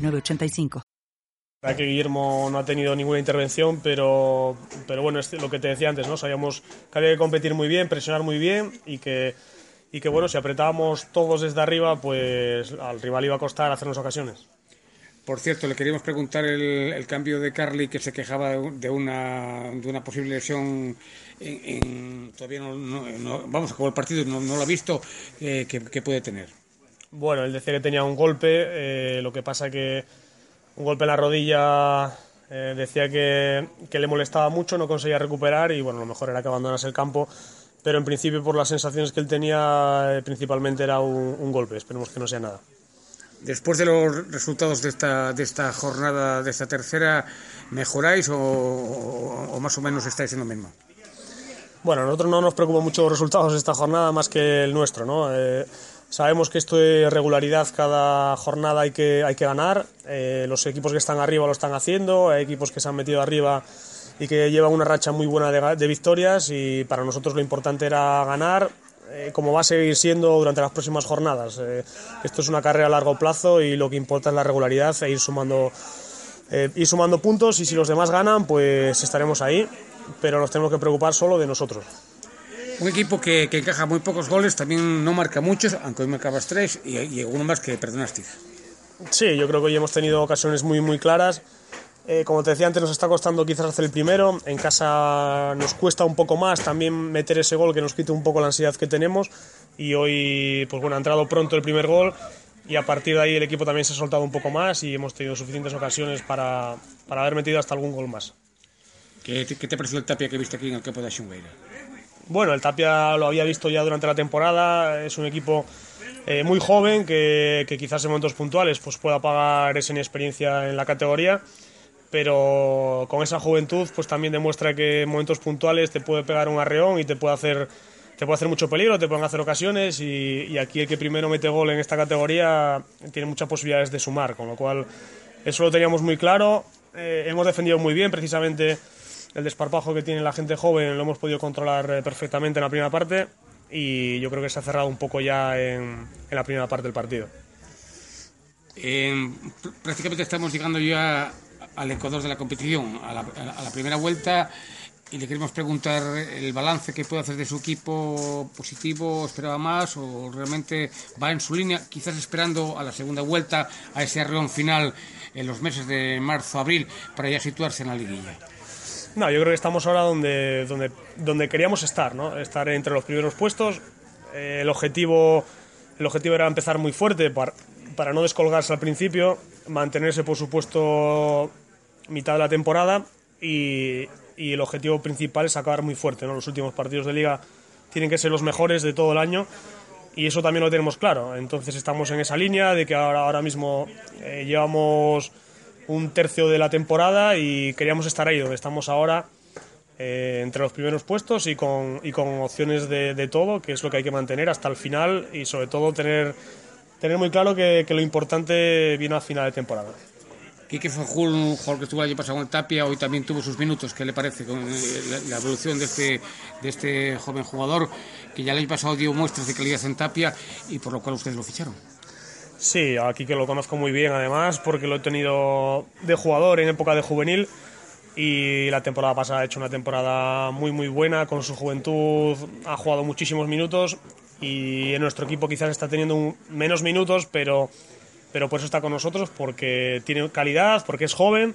985. La que Guillermo no ha tenido ninguna intervención, pero, pero bueno, es lo que te decía antes, ¿no? Sabíamos que había que competir muy bien, presionar muy bien y que, y que bueno, si apretábamos todos desde arriba, pues al rival iba a costar hacernos ocasiones. Por cierto, le queríamos preguntar el, cambio de Carly que se quejaba de una, de una posible lesión. En, todavía no, vamos, a jugar el partido no, lo ha visto. Eh, ¿Qué puede tener? Bueno, él decía que tenía un golpe, eh, lo que pasa que un golpe en la rodilla eh, decía que, le molestaba mucho, no conseguía recuperar y bueno, lo mejor era que abandonase el campo, pero en principio por las sensaciones que él tenía eh, principalmente era un, golpe, esperemos que no sea nada. Después de los resultados de esta, de esta jornada, de esta tercera, ¿mejoráis o, más o menos estáis en lo mismo? Bueno, a nosotros no nos preocupan mucho los resultados de esta jornada más que el nuestro, ¿no? Sabemos que esto de regularidad cada jornada hay que, hay que ganar. Eh, los equipos que están arriba lo están haciendo, hay equipos que se han metido arriba y que llevan una racha muy buena de, victorias y para nosotros lo importante era ganar, eh, como va a seguir siendo durante las próximas jornadas. Eh, esto es una carrera a largo plazo y lo que importa es la regularidad e ir sumando, ir sumando puntos y si los demás ganan pues estaremos ahí, pero nos tenemos que preocupar solo de nosotros. Un equipo que, encaja muy pocos goles, también no marca muchos, aunque hoy marcabas tres y, y uno más que perdonaste. Sí, yo creo que hoy hemos tenido ocasiones muy, muy claras. Eh, como te decía antes, nos está costando quizás hacer el primero. En casa nos cuesta un poco más también meter ese gol que nos quite un poco la ansiedad que tenemos. Y hoy, pues bueno, ha entrado pronto el primer gol y a partir de ahí el equipo también se ha soltado un poco más y hemos tenido suficientes ocasiones para, para haber metido hasta algún gol más. ¿Qué te, qué te pareció el tapia que viste aquí en el campo de Xungueira? Bueno, el Tapia lo había visto ya durante la temporada, es un equipo eh, muy joven que, quizás en momentos puntuales pues pueda pagar esa inexperiencia en la categoría, pero con esa juventud pues también demuestra que en momentos puntuales te puede pegar un arreón y te puede hacer te puede hacer mucho peligro, te pueden hacer ocasiones. Y, aquí el que primero mete gol en esta categoría tiene muchas posibilidades de sumar, con lo cual eso lo teníamos muy claro, eh, hemos defendido muy bien precisamente el desparpajo que tiene la gente joven lo hemos podido controlar eh, perfectamente en la primera parte y yo creo que se ha cerrado un poco ya en, la primera parte del partido. prácticamente estamos llegando ya al Ecuador de la competición, a la, primera vuelta y le queremos preguntar el balance que puede hacer de su equipo positivo, esperaba más o realmente va en su línea, quizás esperando a la segunda vuelta, a ese arreón final en los meses de marzo, abril, para ya situarse en la liguilla. No, yo creo que estamos ahora donde, donde, donde queríamos estar, ¿no? Estar entre los primeros puestos. Eh, el, objetivo, el objetivo era empezar muy fuerte para, para no descolgarse al principio, mantenerse, por supuesto, mitad de la temporada y, y, el objetivo principal es acabar muy fuerte, ¿no? Los últimos partidos de liga tienen que ser los mejores de todo el año y eso también lo tenemos claro. Entonces estamos en esa línea de que ahora, ahora mismo eh, llevamos un tercio de la temporada y queríamos estar ahí donde estamos ahora, eh, entre los primeros puestos y con, y con opciones de, de, todo, que es lo que hay que mantener hasta el final y sobre todo tener, tener muy claro que, que lo importante viene al final de temporada. Quique fue un jugador que estuvo el año pasado el Tapia, hoy también tuvo sus minutos. ¿Qué le parece con eh, la, evolución de este, de este joven jugador que ya el año pasado dio muestras de calidad en Tapia y por lo cual ustedes lo ficharon? Sí, aquí que lo conozco muy bien además porque lo he tenido de jugador en época de juvenil y la temporada pasada ha hecho una temporada muy muy buena con su juventud, ha jugado muchísimos minutos y en nuestro equipo quizás está teniendo menos minutos, pero, pero por eso está con nosotros porque tiene calidad, porque es joven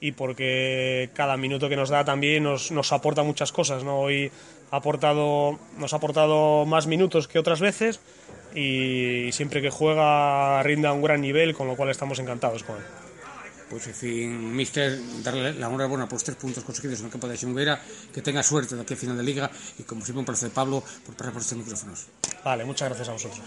y porque cada minuto que nos da también nos, nos aporta muchas cosas. ¿no? Hoy ha aportado, nos ha aportado más minutos que otras veces y siempre que juega rinda a un gran nivel, con lo cual estamos encantados con él. Pues en fin, mister, darle la enhorabuena por los tres puntos conseguidos en el campo de Xungueira, que tenga suerte de aquí a final de liga y como siempre un placer Pablo por pasar por estos micrófonos. Vale, muchas gracias a vosotros.